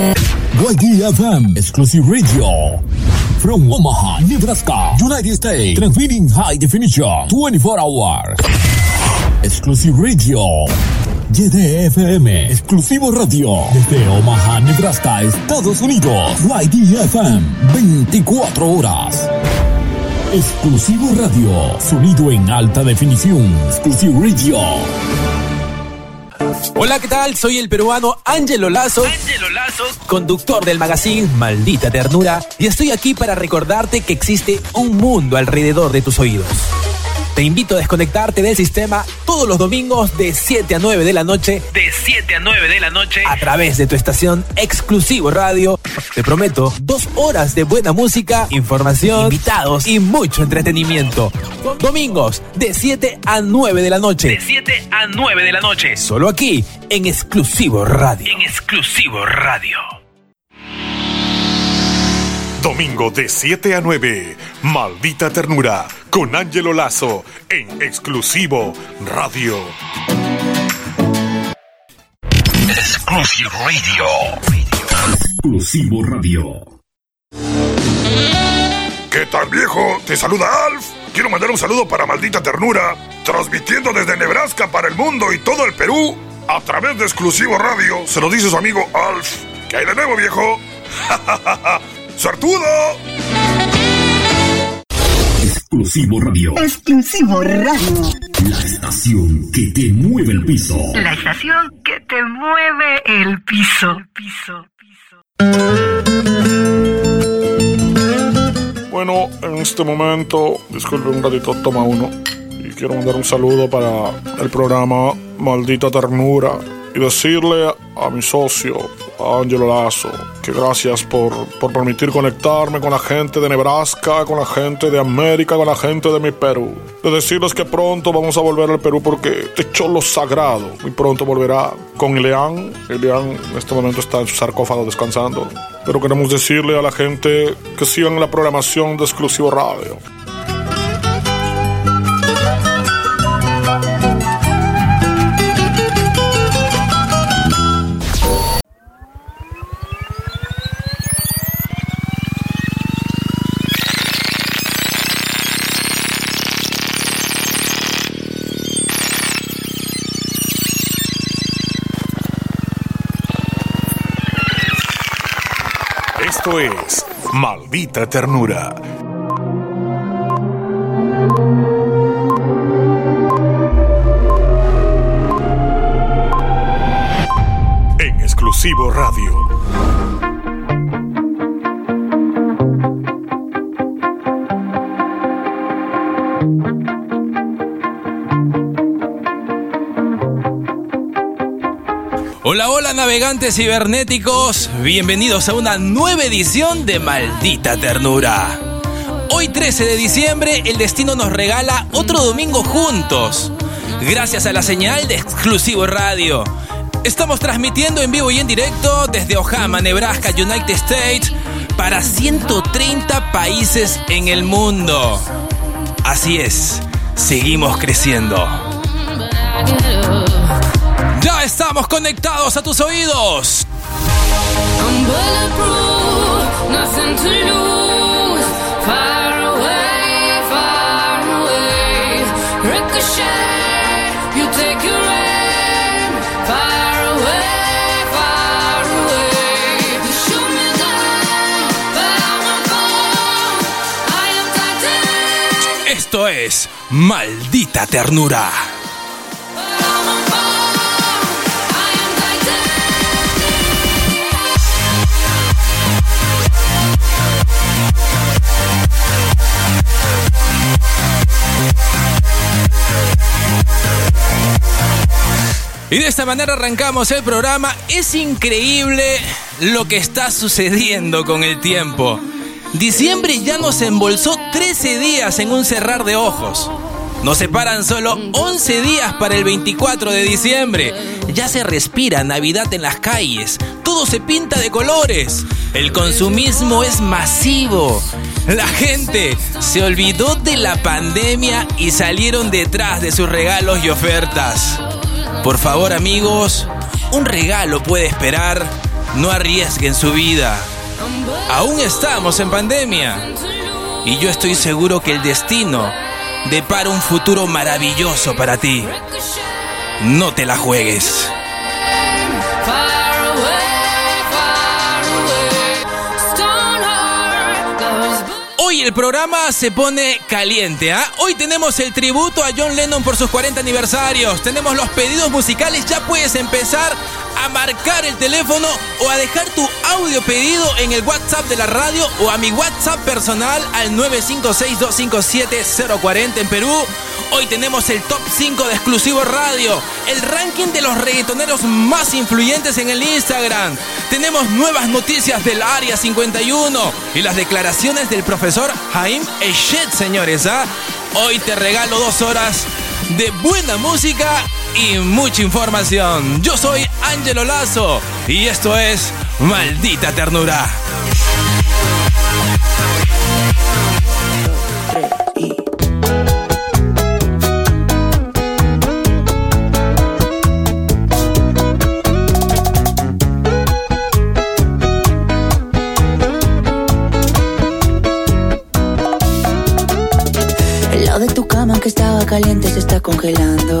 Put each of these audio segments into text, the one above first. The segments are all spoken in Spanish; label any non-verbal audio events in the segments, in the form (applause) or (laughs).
YDFM Exclusive Radio. From Omaha, Nebraska, United States. Transmitting high definition 24 hours. Exclusive Radio. YDFM Exclusivo Radio. Desde Omaha, Nebraska, Estados Unidos. YDFM 24 horas. Exclusivo Radio. Sonido en alta definición. Exclusive Radio. Hola, ¿qué tal? Soy el peruano Ángelo Lazo, Ángelo Lazo, conductor del magazine Maldita Ternura, y estoy aquí para recordarte que existe un mundo alrededor de tus oídos. Te invito a desconectarte del sistema todos los domingos de 7 a 9 de la noche de 7 a 9 de la noche a través de tu estación Exclusivo Radio. Te prometo dos horas de buena música, información, invitados y mucho entretenimiento. Domingos de 7 a 9 de la noche. de 7 a 9 de la noche. Solo aquí en Exclusivo Radio. En exclusivo radio. Domingo de 7 a 9, Maldita Ternura, con Ángelo Lazo, en exclusivo Radio. Exclusive radio. Exclusivo Radio. ¿Qué tal viejo? Te saluda Alf. Quiero mandar un saludo para Maldita Ternura, transmitiendo desde Nebraska para el mundo y todo el Perú a través de Exclusivo Radio. Se lo dice su amigo Alf. ¿Qué hay de nuevo, viejo? (laughs) ¡Sortudo! Exclusivo Radio. Exclusivo Radio. La estación que te mueve el piso. La estación que te mueve el piso. piso, Bueno, en este momento, disculpe un ratito, toma uno. Y quiero mandar un saludo para el programa Maldita Ternura. Y decirle a mi socio, Angelo Lazo, que gracias por, por permitir conectarme con la gente de Nebraska, con la gente de América, con la gente de mi Perú. De decirles que pronto vamos a volver al Perú porque este cholo sagrado muy pronto volverá con Ileán. Ileán en este momento está en su sarcófago descansando. Pero queremos decirle a la gente que sigan la programación de Exclusivo Radio. Es Maldita Ternura. En exclusivo radio. Navegantes cibernéticos, bienvenidos a una nueva edición de Maldita Ternura. Hoy 13 de diciembre el destino nos regala otro domingo juntos, gracias a la señal de Exclusivo Radio. Estamos transmitiendo en vivo y en directo desde Ojama, Nebraska, United States, para 130 países en el mundo. Así es, seguimos creciendo. Estamos conectados a tus oídos. I'm bulletproof, nothing to Y de esta manera arrancamos el programa. Es increíble lo que está sucediendo con el tiempo. Diciembre ya nos embolsó 13 días en un cerrar de ojos. Nos separan solo 11 días para el 24 de diciembre. Ya se respira Navidad en las calles. Todo se pinta de colores. El consumismo es masivo. La gente se olvidó de la pandemia y salieron detrás de sus regalos y ofertas. Por favor amigos, un regalo puede esperar no arriesguen su vida. Aún estamos en pandemia y yo estoy seguro que el destino depara un futuro maravilloso para ti. No te la juegues. El programa se pone caliente, ¿ah? Hoy tenemos el tributo a John Lennon por sus 40 aniversarios. Tenemos los pedidos musicales. Ya puedes empezar a marcar el teléfono o a dejar tu audio pedido en el WhatsApp de la radio o a mi WhatsApp personal al 956-257-040 en Perú. Hoy tenemos el top 5 de exclusivo radio, el ranking de los reggaetoneros más influyentes en el Instagram. Tenemos nuevas noticias del Área 51 y las declaraciones del profesor Jaime Echet, señores. ¿ah? Hoy te regalo dos horas de buena música y mucha información. Yo soy Ángelo Lazo y esto es Maldita Ternura. El lado de tu cama que estaba caliente se está congelando.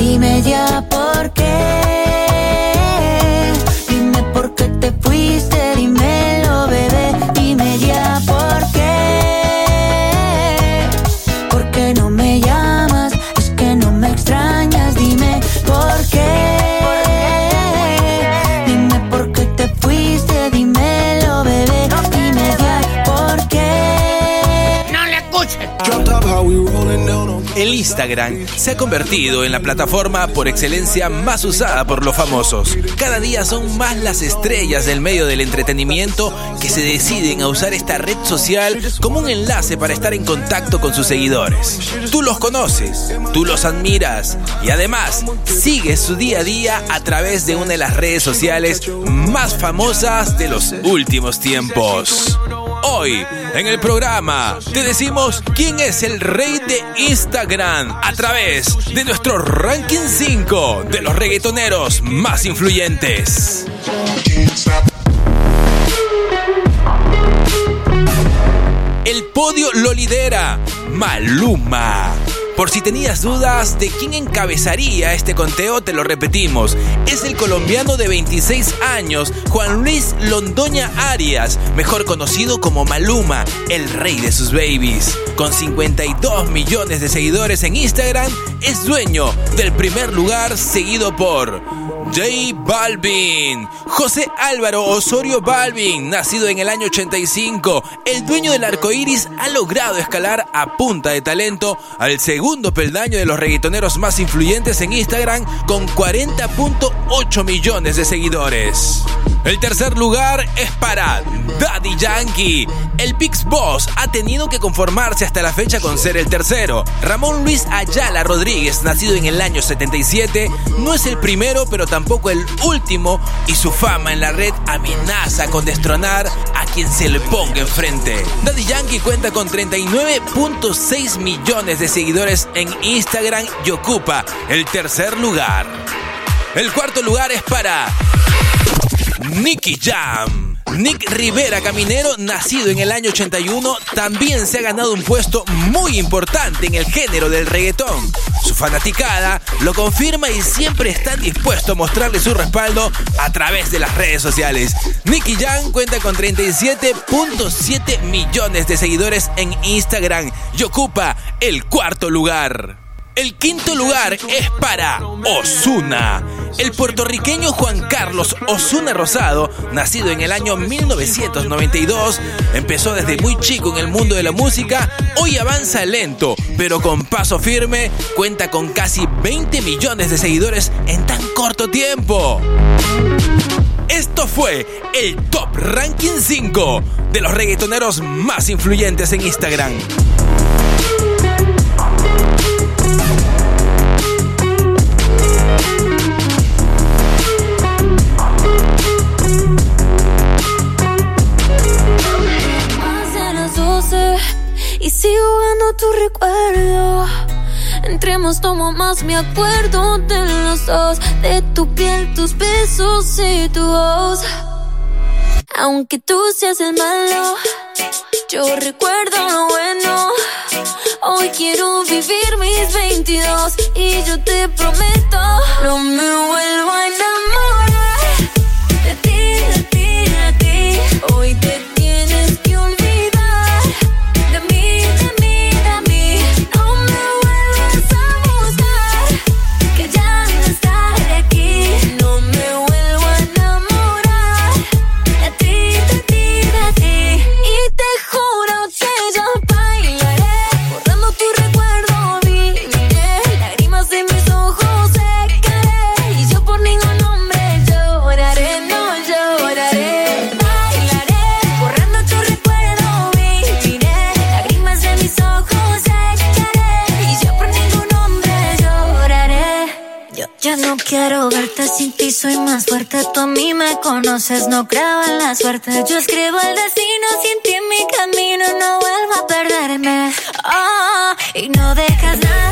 Dime ya por Instagram se ha convertido en la plataforma por excelencia más usada por los famosos. Cada día son más las estrellas del medio del entretenimiento que se deciden a usar esta red social como un enlace para estar en contacto con sus seguidores. Tú los conoces, tú los admiras y además sigues su día a día a través de una de las redes sociales más famosas de los últimos tiempos. Hoy, en el programa, te decimos quién es el rey de Instagram a través de nuestro ranking 5 de los reggaetoneros más influyentes. El podio lo lidera Maluma. Por si tenías dudas de quién encabezaría este conteo, te lo repetimos. Es el colombiano de 26 años, Juan Luis Londoña Arias, mejor conocido como Maluma, el rey de sus babies. Con 52 millones de seguidores en Instagram, es dueño del primer lugar seguido por J Balvin, José Álvaro Osorio Balvin, nacido en el año 85, el dueño del arco iris, ha logrado escalar a punta de talento al segundo peldaño de los reggaetoneros más influyentes en Instagram con 40.8 millones de seguidores. El tercer lugar es para Daddy Yankee. El Pix Boss ha tenido que conformarse hasta la fecha con ser el tercero. Ramón Luis Ayala Rodríguez, nacido en el año 77, no es el primero, pero tampoco el último, y su fama en la red amenaza con destronar a quien se le ponga enfrente. Daddy Yankee cuenta con 39.6 millones de seguidores en Instagram y ocupa el tercer lugar. El cuarto lugar es para Nicky Jam. Nick Rivera Caminero, nacido en el año 81, también se ha ganado un puesto muy importante en el género del reggaetón. Su fanaticada lo confirma y siempre está dispuesto a mostrarle su respaldo a través de las redes sociales. Nicky Jam cuenta con 37.7 millones de seguidores en Instagram y ocupa el cuarto lugar. El quinto lugar es para Osuna. El puertorriqueño Juan Carlos Osuna Rosado, nacido en el año 1992, empezó desde muy chico en el mundo de la música, hoy avanza lento, pero con paso firme, cuenta con casi 20 millones de seguidores en tan corto tiempo. Esto fue el Top Ranking 5 de los reggaetoneros más influyentes en Instagram. Sigo jugando tu recuerdo. Entremos, tomo más, me acuerdo de los dos, de tu piel, tus besos y tu voz. Aunque tú seas el malo, yo recuerdo lo bueno. Hoy quiero vivir mis 22 y yo te prometo, no me vuelvo a enamorar conoces, no creo en la suerte. Yo escribo el destino sin ti en mi camino, no vuelvo a perderme. Ah, y no dejas nada,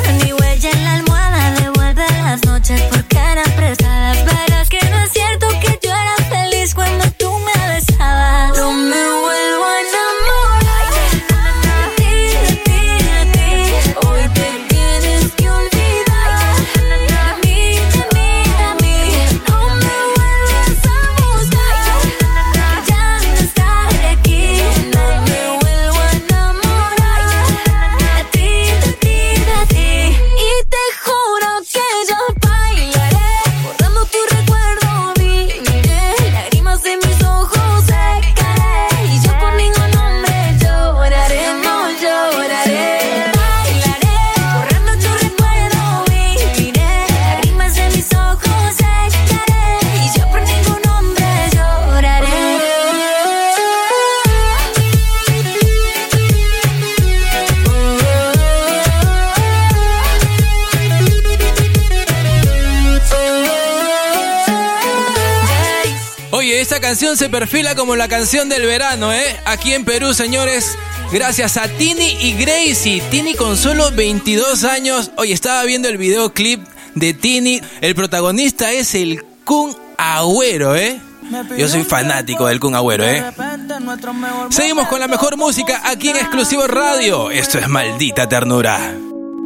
canción se perfila como la canción del verano, ¿eh? Aquí en Perú, señores. Gracias a Tini y Gracie. Tini con solo 22 años. Oye, estaba viendo el videoclip de Tini. El protagonista es el Kun Agüero, ¿eh? Yo soy fanático del Kun Agüero, ¿eh? Seguimos con la mejor música aquí en Exclusivo Radio. Esto es Maldita Ternura.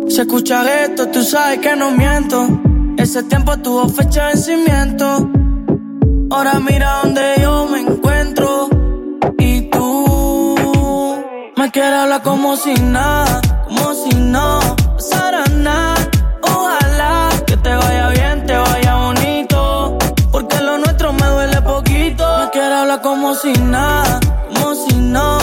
Si escuchas esto, tú sabes que no miento. Ese tiempo tuvo fecha de vencimiento. Ahora mira donde yo me encuentro. Y tú me quieres hablar como si nada, como si no pasara nada. Ojalá que te vaya bien, te vaya bonito. Porque lo nuestro me duele poquito. Me quieres hablar como si nada, como si no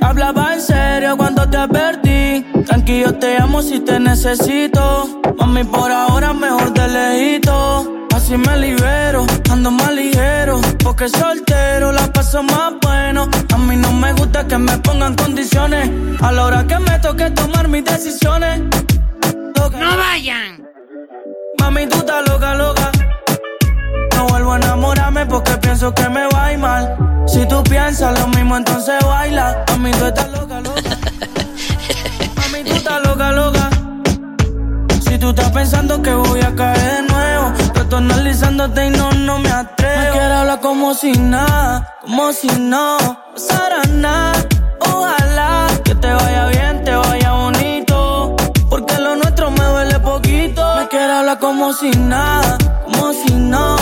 Hablaba en serio cuando te advertí. Tranquilo, te amo si te necesito. Mami, por ahora mejor de lejito. Así me libero, ando más ligero. Porque soltero la paso más bueno. A mí no me gusta que me pongan condiciones. A la hora que me toque tomar mis decisiones. No vayan. Mami, tú estás loca, loca. No vuelvo a enamorarme porque pienso que me va a ir mal. Si tú piensas lo mismo, entonces baila. Mami, tú estás loca, loca. Mami, tú estás loca, loca. Si tú estás pensando que voy a caer de nuevo, yo estoy analizándote y no, no me atrevo. Me quiero hablar como si nada, como si no pasara nada. Ojalá que te vaya bien, te vaya bonito. Porque lo nuestro me duele poquito. Me quiero hablar como si nada, como si no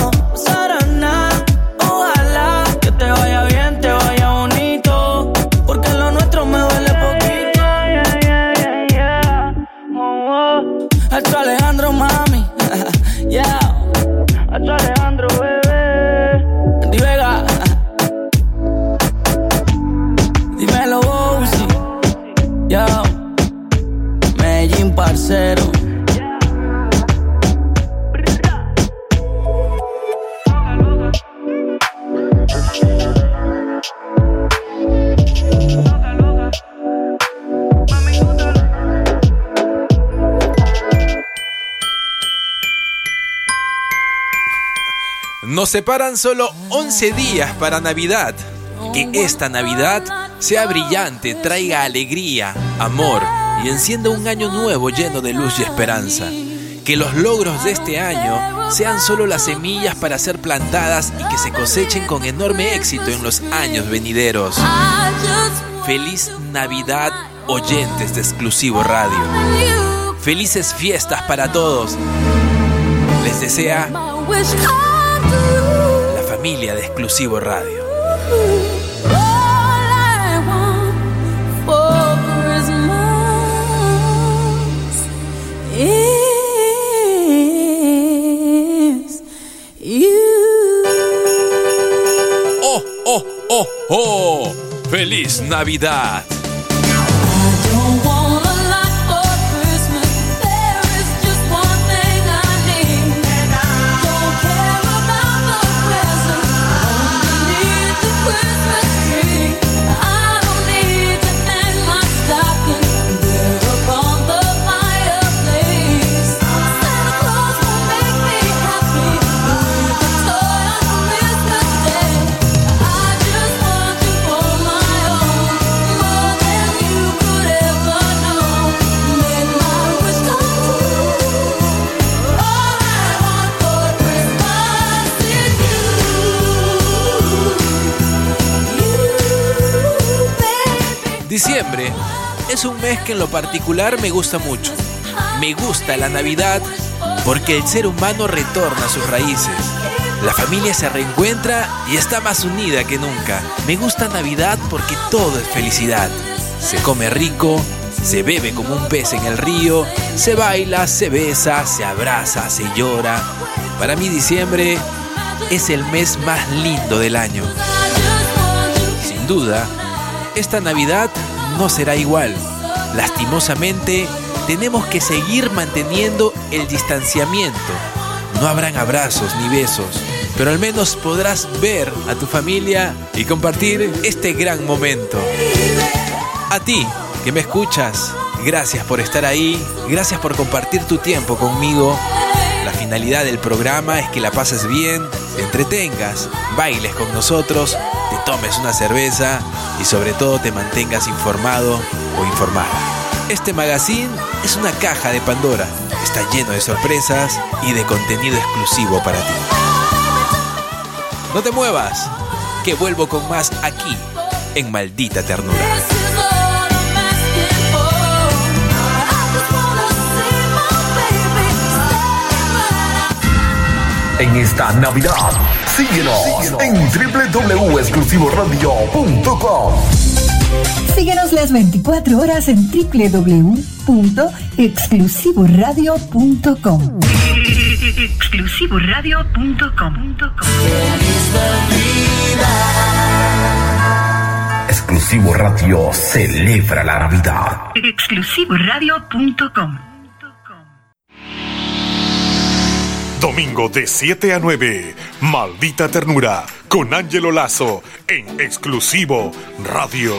Separan solo 11 días para Navidad. Que esta Navidad sea brillante, traiga alegría, amor y encienda un año nuevo lleno de luz y esperanza. Que los logros de este año sean solo las semillas para ser plantadas y que se cosechen con enorme éxito en los años venideros. Feliz Navidad, oyentes de Exclusivo Radio. Felices fiestas para todos. Les desea familia de Exclusivo Radio. ¡Oh, oh, oh, oh! ¡Feliz Navidad! Diciembre es un mes que en lo particular me gusta mucho. Me gusta la Navidad porque el ser humano retorna a sus raíces. La familia se reencuentra y está más unida que nunca. Me gusta Navidad porque todo es felicidad. Se come rico, se bebe como un pez en el río, se baila, se besa, se abraza, se llora. Para mí diciembre es el mes más lindo del año. Sin duda, esta Navidad no será igual. Lastimosamente, tenemos que seguir manteniendo el distanciamiento. No habrán abrazos ni besos, pero al menos podrás ver a tu familia y compartir este gran momento. A ti, que me escuchas, gracias por estar ahí, gracias por compartir tu tiempo conmigo. La finalidad del programa es que la pases bien, te entretengas, bailes con nosotros, tomes una cerveza y sobre todo te mantengas informado o informada. Este magazine es una caja de Pandora, está lleno de sorpresas y de contenido exclusivo para ti. No te muevas, que vuelvo con más aquí, en Maldita Ternura. En esta Navidad, síguenos en www.exclusivoradio.com. Síguenos las 24 horas en www.exclusivoradio.com. Exclusivoradio.com. Exclusivo Radio celebra la Navidad. Exclusivoradio.com. Domingo de 7 a 9, Maldita Ternura, con Ángelo Lazo, en exclusivo Radio.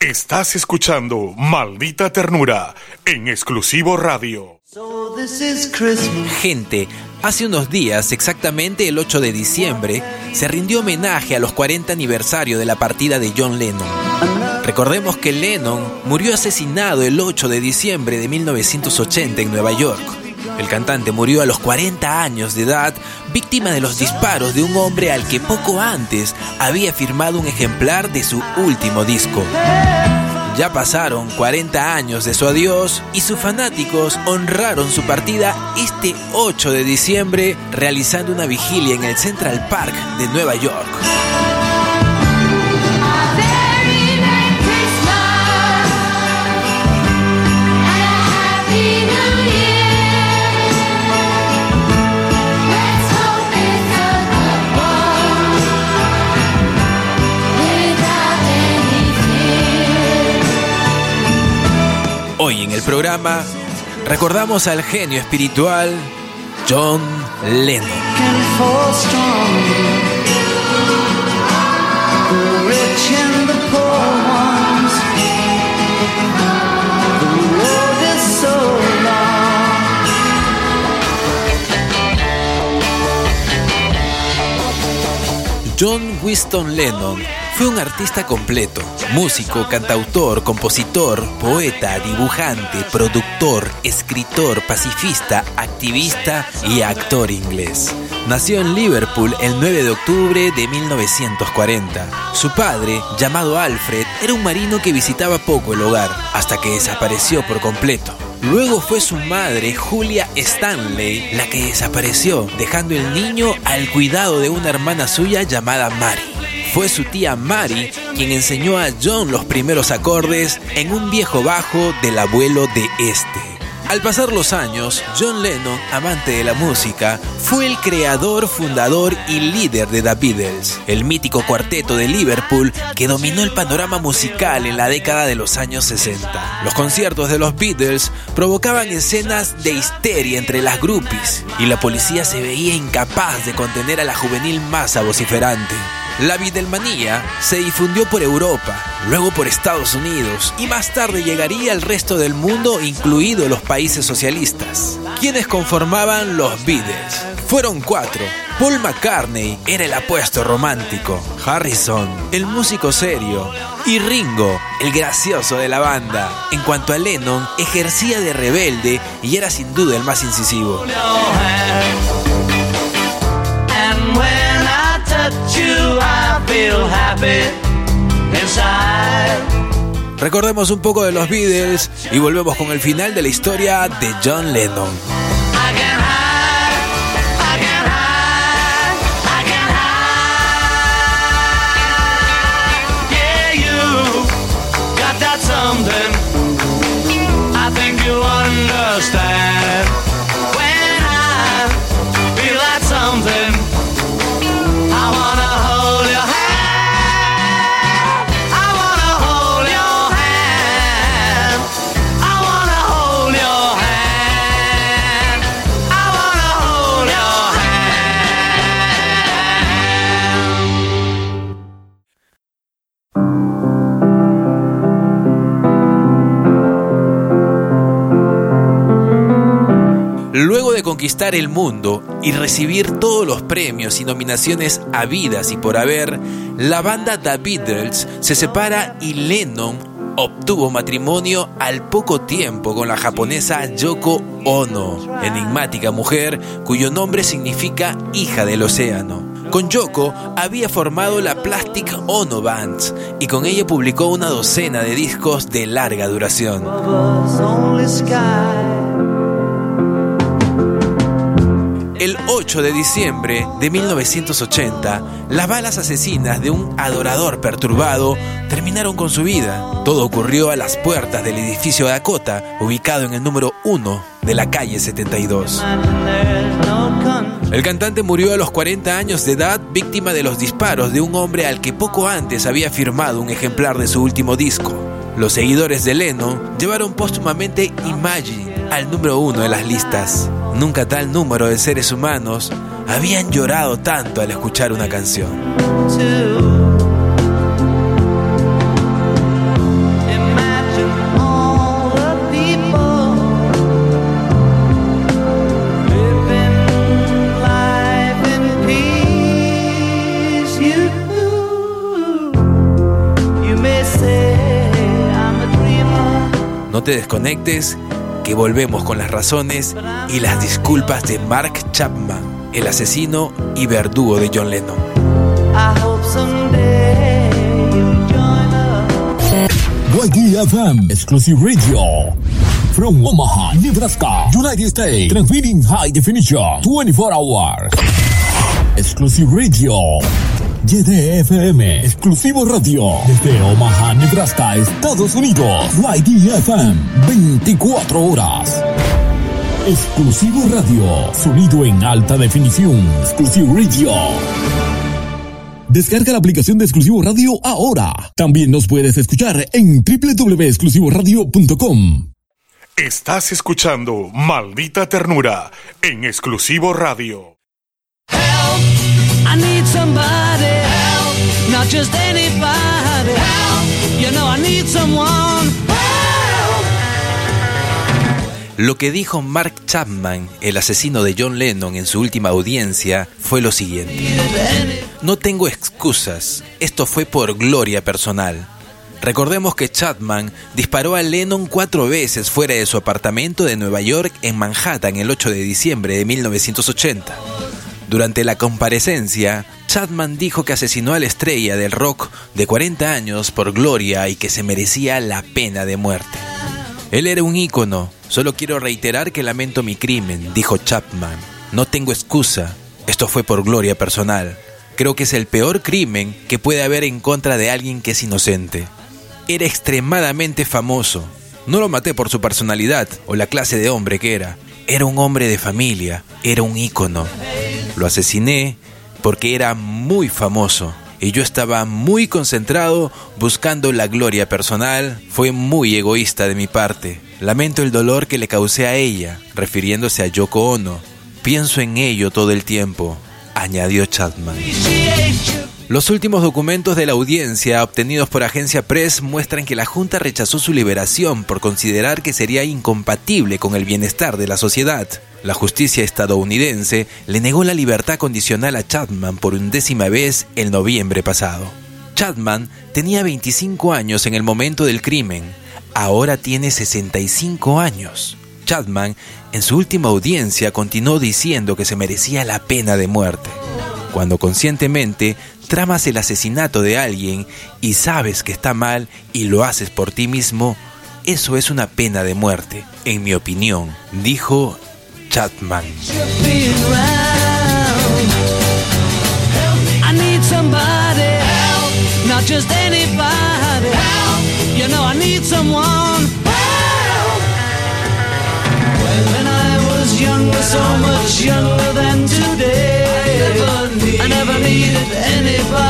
Estás escuchando Maldita Ternura, en exclusivo Radio. Gente, Hace unos días, exactamente el 8 de diciembre, se rindió homenaje a los 40 aniversario de la partida de John Lennon. Recordemos que Lennon murió asesinado el 8 de diciembre de 1980 en Nueva York. El cantante murió a los 40 años de edad, víctima de los disparos de un hombre al que poco antes había firmado un ejemplar de su último disco. Ya pasaron 40 años de su adiós y sus fanáticos honraron su partida este 8 de diciembre realizando una vigilia en el Central Park de Nueva York. Hoy en el programa recordamos al genio espiritual John Lennon. John Winston Lennon fue un artista completo, músico, cantautor, compositor, poeta, dibujante, productor, escritor, pacifista, activista y actor inglés. Nació en Liverpool el 9 de octubre de 1940. Su padre, llamado Alfred, era un marino que visitaba poco el hogar, hasta que desapareció por completo. Luego fue su madre, Julia Stanley, la que desapareció, dejando el niño al cuidado de una hermana suya llamada Mary. Fue su tía Mary quien enseñó a John los primeros acordes en un viejo bajo del abuelo de este. Al pasar los años, John Lennon, amante de la música, fue el creador, fundador y líder de The Beatles, el mítico cuarteto de Liverpool que dominó el panorama musical en la década de los años 60. Los conciertos de los Beatles provocaban escenas de histeria entre las groupies y la policía se veía incapaz de contener a la juvenil masa vociferante. La Beatlemanía se difundió por Europa, luego por Estados Unidos y más tarde llegaría al resto del mundo, incluidos los países socialistas. Quienes conformaban los Beatles? Fueron cuatro. Paul McCartney era el apuesto romántico, Harrison, el músico serio, y Ringo, el gracioso de la banda. En cuanto a Lennon, ejercía de rebelde y era sin duda el más incisivo. Recordemos un poco de los Beatles y volvemos con el final de la historia de John Lennon. Conquistar el mundo y recibir todos los premios y nominaciones habidas y por haber, la banda The Beatles se separa y Lennon obtuvo matrimonio al poco tiempo con la japonesa Yoko Ono, enigmática mujer cuyo nombre significa hija del océano. Con Yoko había formado la Plastic Ono Band y con ella publicó una docena de discos de larga duración. El 8 de diciembre de 1980, las balas asesinas de un adorador perturbado terminaron con su vida. Todo ocurrió a las puertas del edificio Dakota, ubicado en el número 1 de la calle 72. El cantante murió a los 40 años de edad víctima de los disparos de un hombre al que poco antes había firmado un ejemplar de su último disco. Los seguidores de Lennon llevaron póstumamente Imagine al número uno de las listas. Nunca tal número de seres humanos habían llorado tanto al escuchar una canción. No te desconectes que volvemos con las razones y las disculpas de Mark Chapman, el asesino y verdugo de John Lennon. YDFM Exclusive Radio. From Omaha, Nebraska, United States. Transmitting high definition 24 hours. Exclusive Radio. YDFM Exclusivo Radio. Desde Omaha, Nebraska, Estados Unidos. YDFM 24 horas. Exclusivo Radio. Sonido en alta definición. Exclusive Radio. Descarga la aplicación de Exclusivo Radio ahora. También nos puedes escuchar en www.exclusivoradio.com. Estás escuchando Maldita Ternura en exclusivo radio. Lo que dijo Mark Chapman, el asesino de John Lennon en su última audiencia, fue lo siguiente. No tengo excusas, esto fue por gloria personal. Recordemos que Chapman disparó a Lennon cuatro veces fuera de su apartamento de Nueva York en Manhattan el 8 de diciembre de 1980. Durante la comparecencia, Chapman dijo que asesinó a la estrella del rock de 40 años por gloria y que se merecía la pena de muerte. Él era un ícono, solo quiero reiterar que lamento mi crimen, dijo Chapman. No tengo excusa, esto fue por gloria personal. Creo que es el peor crimen que puede haber en contra de alguien que es inocente. Era extremadamente famoso. No lo maté por su personalidad o la clase de hombre que era. Era un hombre de familia, era un ícono. Lo asesiné porque era muy famoso y yo estaba muy concentrado buscando la gloria personal. Fue muy egoísta de mi parte. Lamento el dolor que le causé a ella, refiriéndose a Yoko Ono. Pienso en ello todo el tiempo, añadió Chapman. Los últimos documentos de la audiencia obtenidos por Agencia Press muestran que la Junta rechazó su liberación por considerar que sería incompatible con el bienestar de la sociedad. La justicia estadounidense le negó la libertad condicional a Chapman por undécima vez el noviembre pasado. Chapman tenía 25 años en el momento del crimen, ahora tiene 65 años. Chapman, en su última audiencia, continuó diciendo que se merecía la pena de muerte. Cuando conscientemente tramas el asesinato de alguien y sabes que está mal y lo haces por ti mismo, eso es una pena de muerte, en mi opinión, dijo Chapman.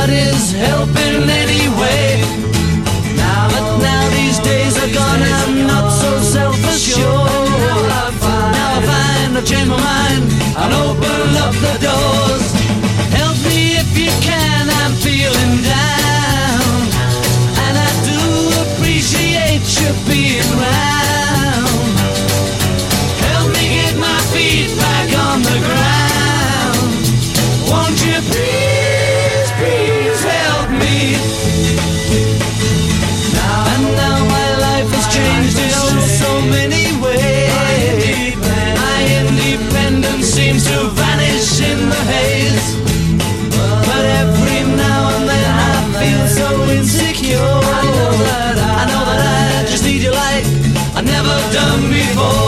Anybody's help in any way. Now, but now these days are gone, I'm not so self-assured. Now I find I've changed my mind and open up the doors. Help me if you can, I'm feeling down. And I do appreciate you being round. people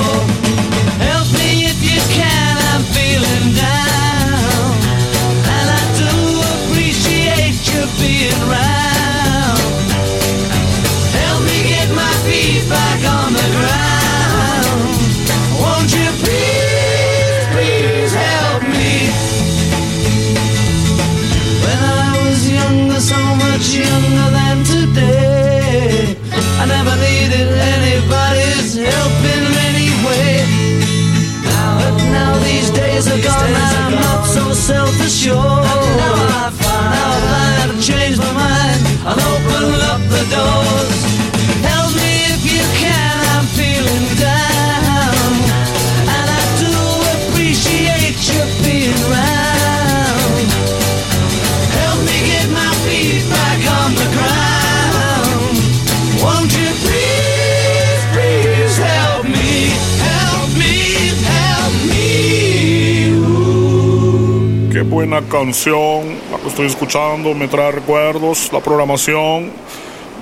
buena canción, la que estoy escuchando, me trae recuerdos, la programación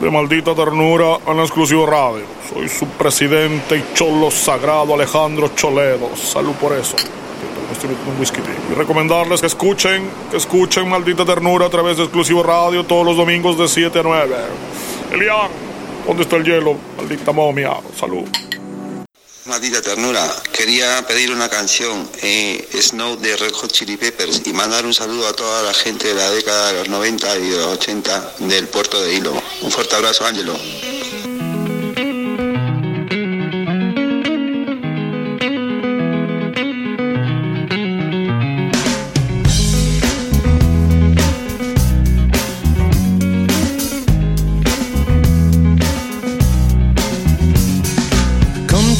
de Maldita Ternura en la exclusiva radio. Soy su presidente y cholo sagrado Alejandro Choledo. Salud por eso. Y recomendarles que escuchen, que escuchen Maldita Ternura a través de Exclusivo Radio todos los domingos de 7 a 9. Elian, ¿dónde está el hielo? Maldita momia. Salud. Maldita ternura, quería pedir una canción, eh, Snow de Red Hot Chili Peppers, y mandar un saludo a toda la gente de la década de los 90 y de los 80 del puerto de Hilo. Un fuerte abrazo, Ángelo.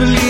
believe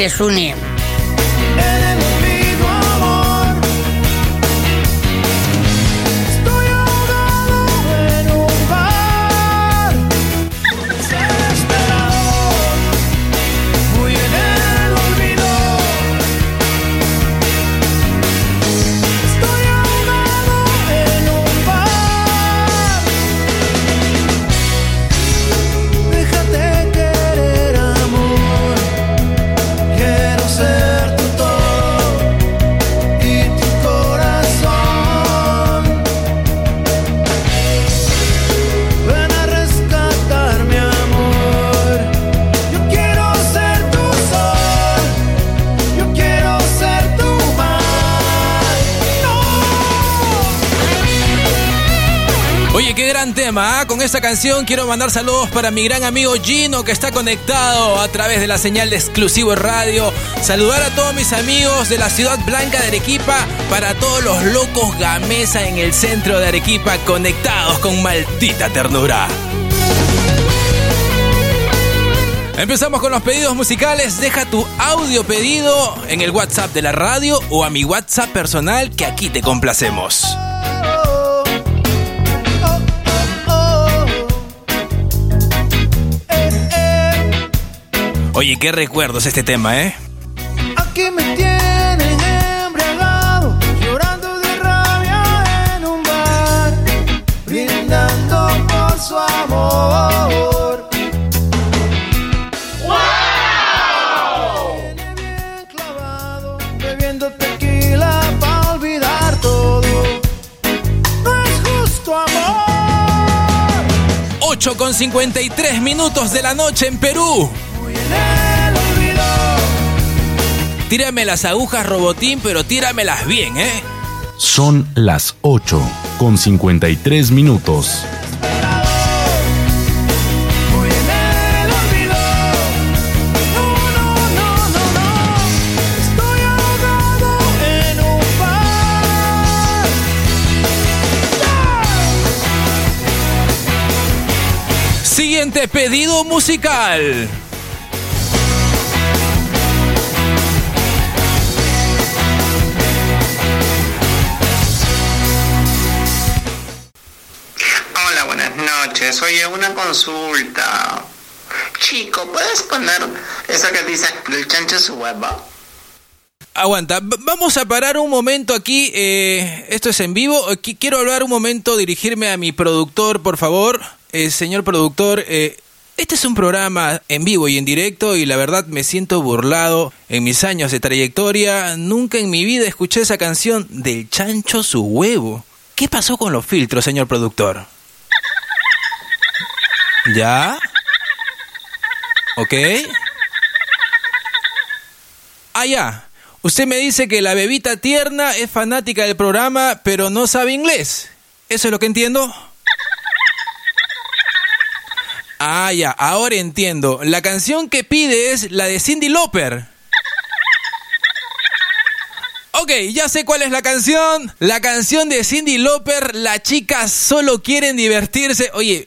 Eres un Con esta canción quiero mandar saludos para mi gran amigo Gino que está conectado a través de la señal de exclusivo radio. Saludar a todos mis amigos de la ciudad blanca de Arequipa, para todos los locos gamesa en el centro de Arequipa conectados con maldita ternura. Empezamos con los pedidos musicales. Deja tu audio pedido en el WhatsApp de la radio o a mi WhatsApp personal que aquí te complacemos. Oye, qué recuerdos este tema, ¿eh? Aquí me tienen embriagado, llorando de rabia en un bar, brindando por su amor. Tiene bien clavado, bebiendo tequila para olvidar todo. No es justo amor. 8 con 53 minutos de la noche en Perú. Tírame las agujas, robotín, pero tíramelas bien, ¿eh? Son las 8 con 53 minutos. Siguiente pedido musical. Noches. Oye, una consulta. Chico, ¿puedes poner esa que dice del chancho su huevo? Aguanta, vamos a parar un momento aquí. eh, esto es en vivo. Quiero hablar un momento, dirigirme a mi productor, por favor. Eh, señor productor, eh, este es un programa en vivo y en directo y la verdad me siento burlado. En mis años de trayectoria, nunca en mi vida escuché esa canción del chancho su huevo. ¿Qué pasó con los filtros, señor productor? ¿Ya? ¿Ok? Ah, ya. Usted me dice que la bebita tierna es fanática del programa, pero no sabe inglés. ¿Eso es lo que entiendo? Ah, ya, ahora entiendo. La canción que pide es la de Cindy Lauper. Ok, ya sé cuál es la canción. La canción de Cindy Lauper, las chicas solo quieren divertirse. Oye,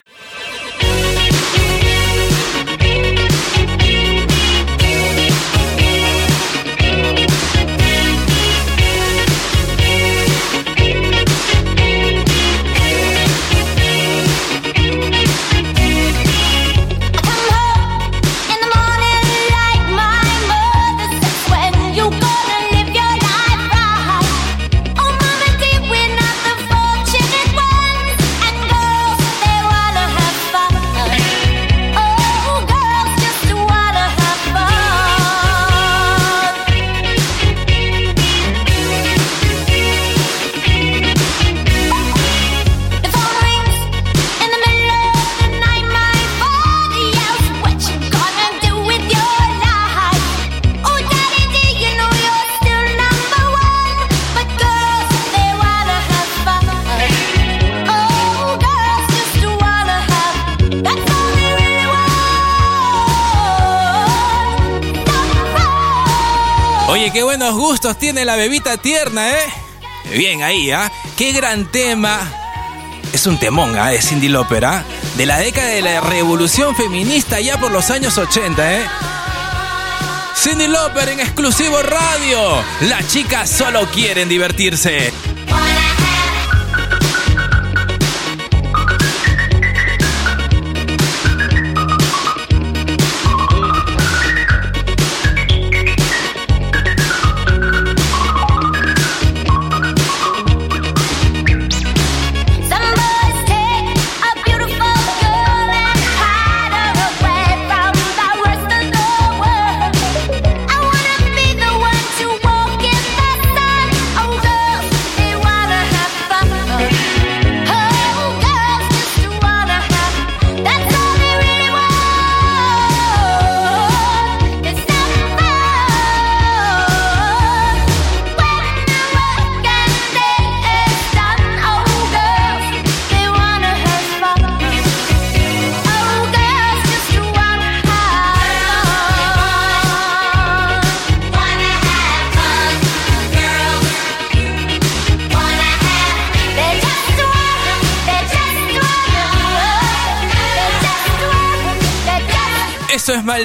gustos tiene la bebita tierna, ¿eh? Bien ahí, ¿ah? Qué gran tema. Es un temón, ¿ah? De Cindy Lauper, ¿ah? De la década de la revolución feminista ya por los años 80, ¿eh? Cindy Lauper en exclusivo radio. Las chicas solo quieren divertirse.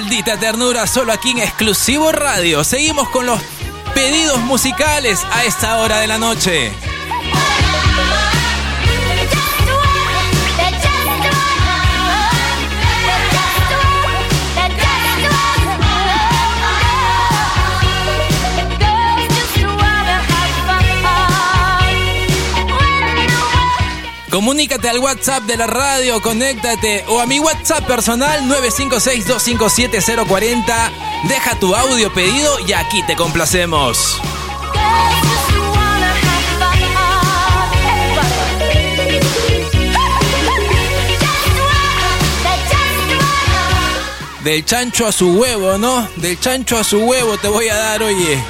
Maldita ternura, solo aquí en exclusivo radio. Seguimos con los pedidos musicales a esta hora de la noche. Comunícate al WhatsApp de la radio, conéctate o a mi WhatsApp personal 956-257-040. Deja tu audio pedido y aquí te complacemos. Del chancho a su huevo, ¿no? Del chancho a su huevo te voy a dar, oye.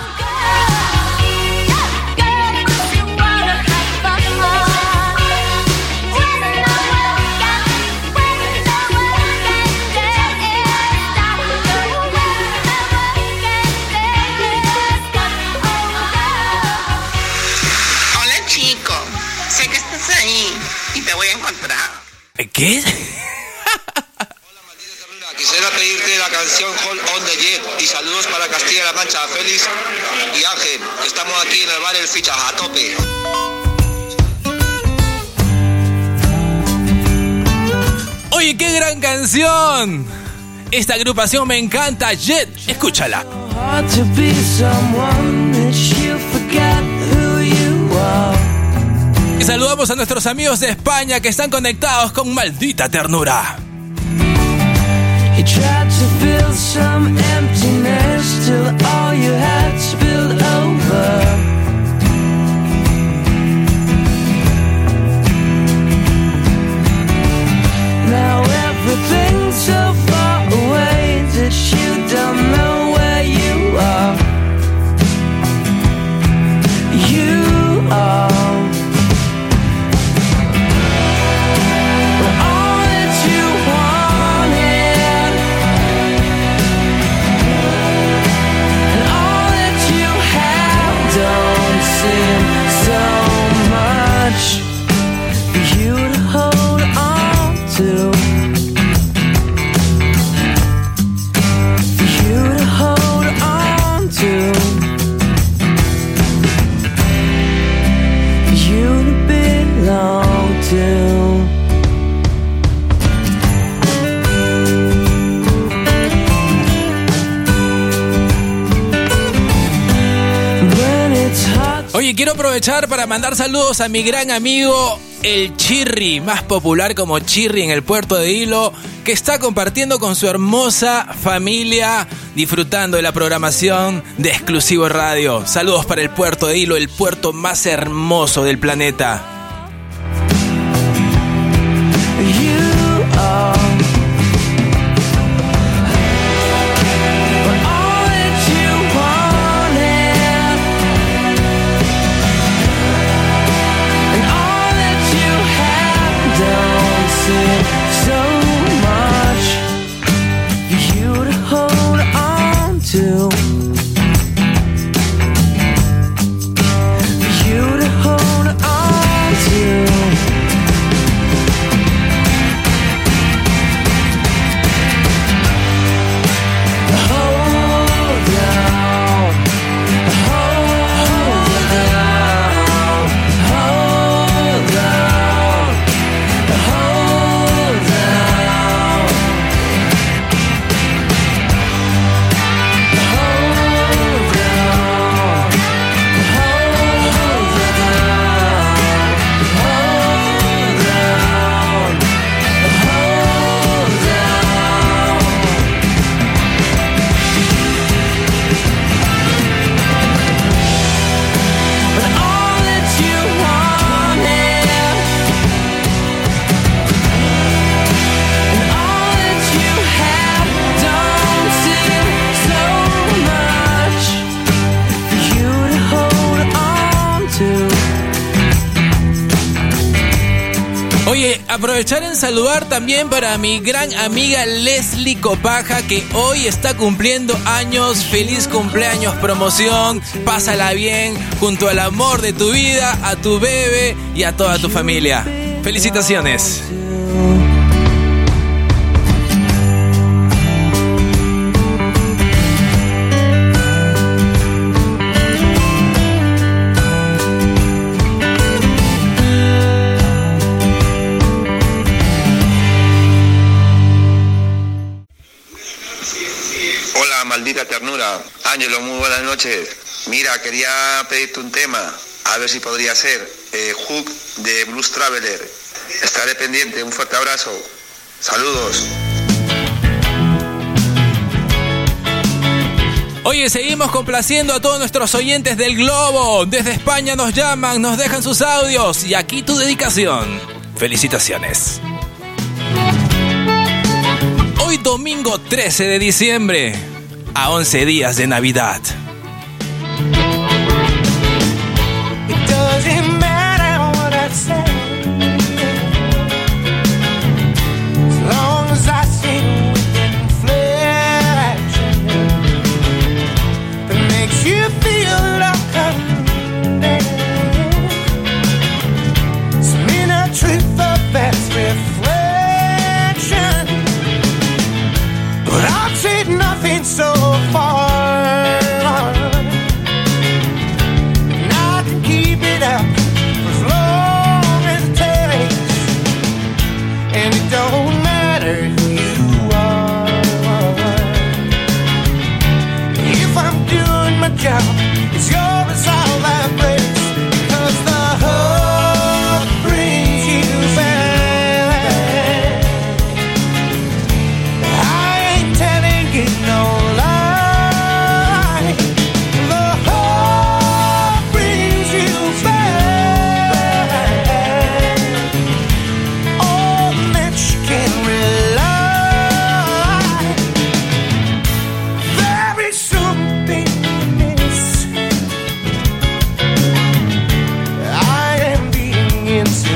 Sé que estás ahí y te voy a encontrar. ¿Qué? canción Hold on the Jet y saludos para Castilla-La Mancha, Félix y Ángel, que estamos aquí en el bar El Ficha a tope. Oye, qué gran canción. Esta agrupación me encanta, Jet. Escúchala. Hard to be someone that you forget who you are. Y saludamos a nuestros amigos de España que están conectados con maldita ternura. Quiero aprovechar para mandar saludos a mi gran amigo el Chirri, más popular como Chirri en el puerto de Hilo, que está compartiendo con su hermosa familia, disfrutando de la programación de Exclusivo Radio. Saludos para el puerto de Hilo, el puerto más hermoso del planeta. Saludar también para mi gran amiga Leslie Copaja que hoy está cumpliendo años. Feliz cumpleaños promoción. Pásala bien junto al amor de tu vida, a tu bebé y a toda tu familia. Felicitaciones. Maldita ternura. Ángelo, muy buenas noches. Mira, quería pedirte un tema, a ver si podría ser. Eh, Hook de Blues Traveler. Estaré pendiente, un fuerte abrazo. Saludos. Oye, seguimos complaciendo a todos nuestros oyentes del globo. Desde España nos llaman, nos dejan sus audios y aquí tu dedicación. Felicitaciones. Hoy domingo 13 de diciembre, a 11 días de Navidad.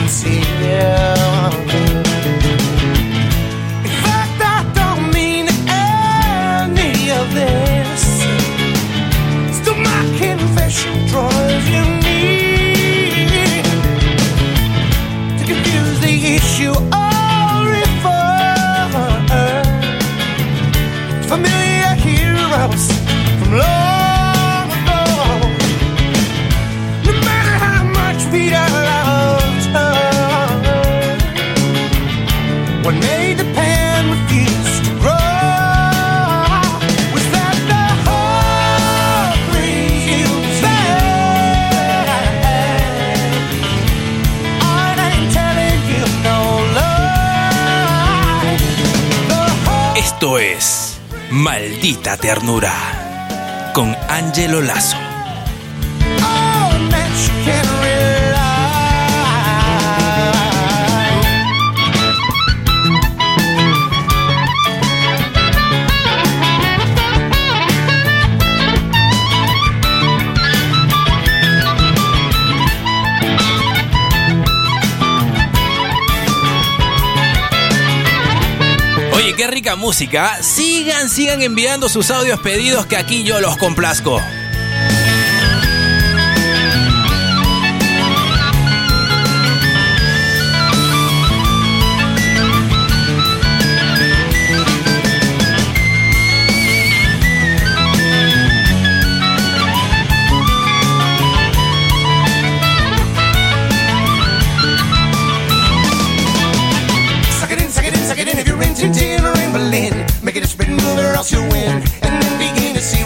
sim Maldita Ternura con Angelo Lazo. Música. Sigan, sigan enviando sus audios pedidos que aquí yo los complazco.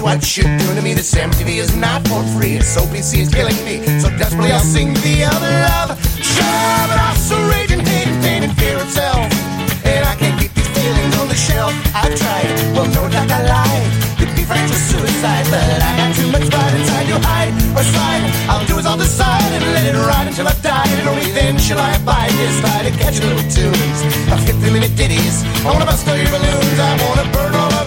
What you're doing to me. This MTV is not for free. This OPC is killing me. So desperately I'll sing the other love. Sure, but also raging hate and pain and fear itself. And I can't keep these feelings on the shelf. I've tried, well, no doubt I lied. Could be frank to suicide, but I got too much pride inside you hide or slide. I'll do as I'll decide and let it ride until I die. And only then shall I abide this by to catch little tunes of 50 minute ditties. I wanna bust all your balloons, I wanna burn all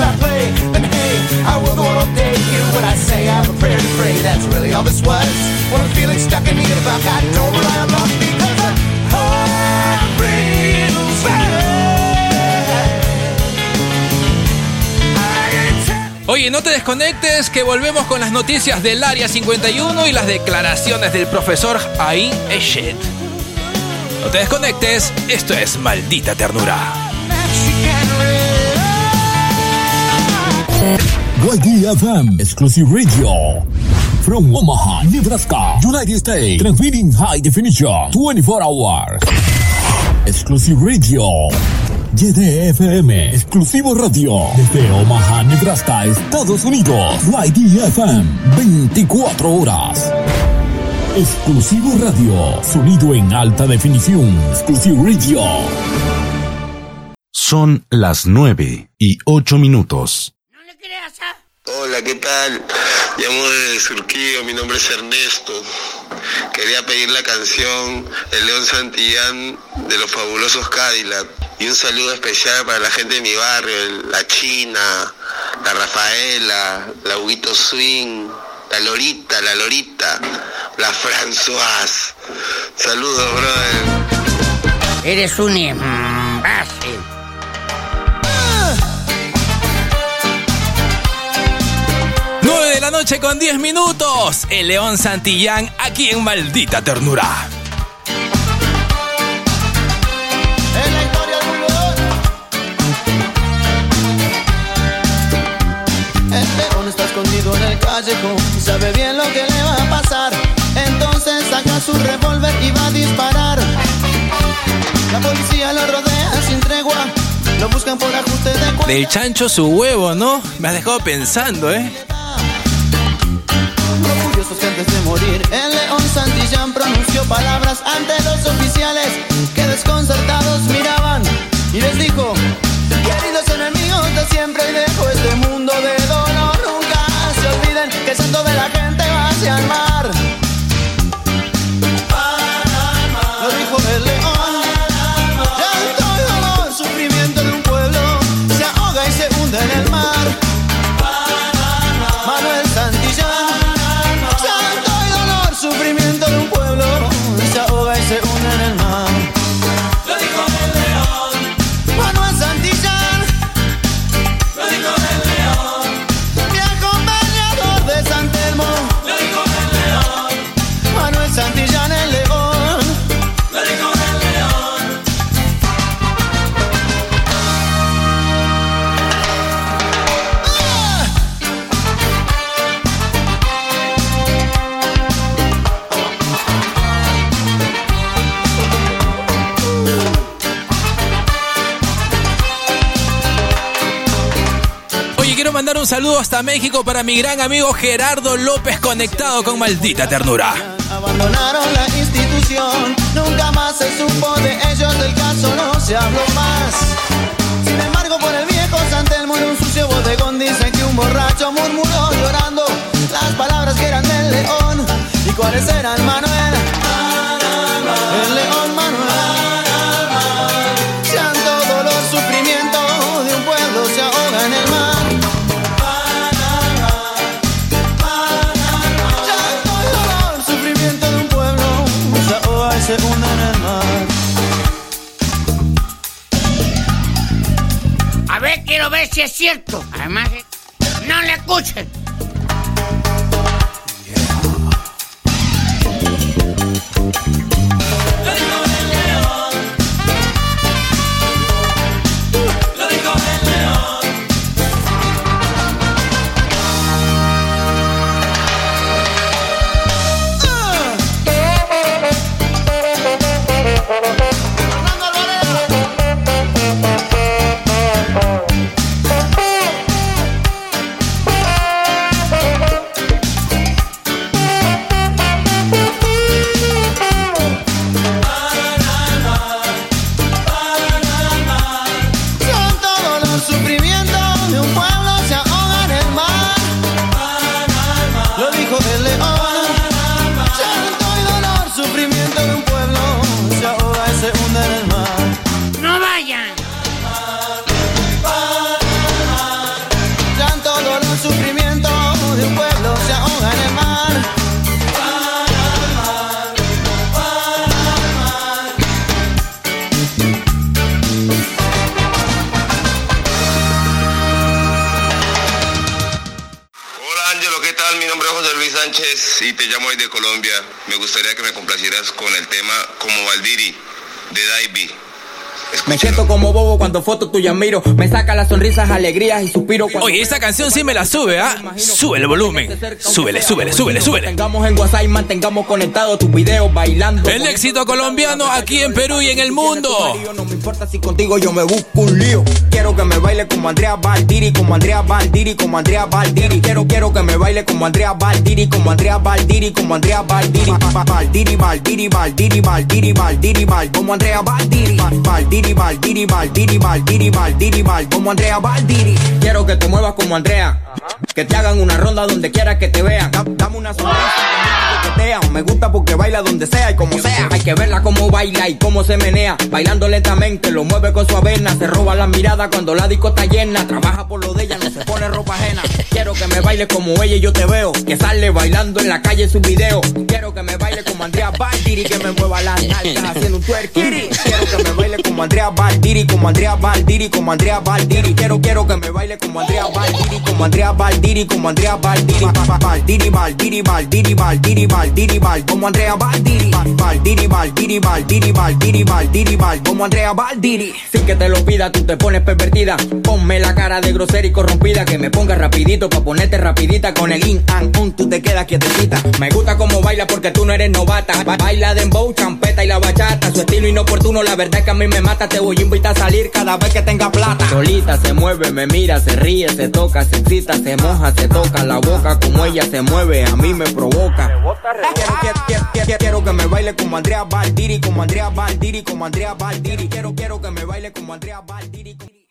I play. Oye, no te desconectes que volvemos con las noticias del Área 51 y las declaraciones del profesor Ain Eshet. No te desconectes, esto es Maldita Ternura. YDFM Exclusive Radio. From Omaha, Nebraska, United States. Transmitting high definition 24 hours. Exclusive Radio. YDFM Exclusivo Radio. Desde Omaha, Nebraska, Estados Unidos. YDFM 24 horas. Exclusivo Radio. Sonido en alta definición. Exclusive Radio. Son las nueve y ocho minutos. Hola, ¿qué tal? Llamo desde Surquillo, mi nombre es Ernesto. Quería pedir la canción El León Santillán de los fabulosos Cadillac. Y un saludo especial para la gente de mi barrio, el- la China, la Rafaela, la Huguito Swing, la Lorita, la Lorita, la Françoise. Saludos, brother. Eres un la noche con 10 minutos. El León Santillán aquí en Maldita Ternura. El león está escondido en el callejón y sabe bien lo que le va a pasar. Entonces saca su revólver y va a disparar. La policía lo rodea sin tregua. Lo buscan por ajustes de cuenta. Del chancho su huevo, ¿no? Me has dejado pensando, ¿eh? Orgullosos que antes de morir, el león Santillán pronunció palabras ante los oficiales que desconcertados miraban y les dijo: Queridos enemigos de siempre y dejo este mundo de dolor. Nunca se olviden que el santo de la gente va hacia el mar. Saludo hasta México para mi gran amigo Gerardo López conectado con maldita ternura. Abandonaron la institución, nunca más se supo de ellos, del caso no se habló más. Sin embargo, por el viejo Santelmo en un sucio bodegón dicen que un borracho murmuró llorando las palabras que eran del león. ¿Y cuáles eran, Manuel? Si es cierto. Además, eh, no le escuchen. Ángelo, ¿qué tal? Mi nombre es José Luis Sánchez y te llamo desde Colombia. Me gustaría que me complacieras con el tema Como Valdiri de Daibi. Me siento como bobo cuando foto tuya miro. Me saca las sonrisas, alegrías y suspiro cuando. Oye, esta canción sí me la sube, ¿ah? Sube el volumen. Súbele, súbele, súbele, súbele. Tengamos en WhatsApp y mantengamos conectados tus videos bailando. El éxito colombiano aquí en Perú y en el mundo. No me importa si contigo yo me busco un lío. Quiero que me baile como Andrea Valdiri, como Andrea Valdiri, como Andrea Valdiri. Quiero, quiero que me baile como Andrea Valdiri, como Andrea Valdiri, como Andrea Valdiri. Ba- ba- Valdiri, Valdiri, Valdiri, Valdiri, Valdiri, Val, como Andrea Valdiri. Ba- Valdiri, Valdiri, Valdiri, Valdiri, Valdiri, Val, como Andrea Valdiri. Quiero que te muevas como Andrea. Que te hagan una ronda donde quiera que te vean. Da- Dame una sonrisa me gusta porque baila donde sea y como sea. Hay que verla como baila y cómo se menea. Bailando lentamente, lo mueve con su avena. Se roba la mirada cuando la disco está llena. Trabaja por lo de ella, no se pone ropa ajena. Quiero que me baile como ella y yo te veo. Que sale bailando en la calle en su video. Quiero que me baile como Andrea Valdiri. Que me mueva las nalgas haciendo un twerkiri. Quiero que me baile como Andrea Valdiri. Como Andrea Valdiri, como Andrea Valdiri. Quiero, quiero que me baile como Andrea Valdiri. Como Andrea Valdiri, como Andrea Valdiri. Ba- ba- Valdiri, Valdiri, Valdiri, Valdiri, Valdiri, Val. Como Andrea Valdiri. Ba- Valdiri, Valdiri, Valdiri, Valdiri, Valdiri, Val. Como Andrea Valdiri. Sin que te lo pida, tú te pones pervertida. Ponme la cara de grosera y corrompida. Que me ponga rapidito pa' poner Ponete rapidita con el in and on, tú te quedas quietecita. Me gusta como baila porque tú no eres novata. Ba- Baila dembow, champeta y la bachata. Su estilo inoportuno, la verdad es que a mí me mata. Te voy a invitar a salir cada vez que tenga plata. Solita se mueve, me mira, se ríe, se toca, se excita, se moja, se toca la boca. Como ella se mueve, a mí me provoca. Quiero, quiero, quiero, quiero, quiero que me baile como Andrea Baldiri, como Andrea Baldiri, como Andrea Baldiri. Quiero, quiero que me baile como Andrea Baldiri.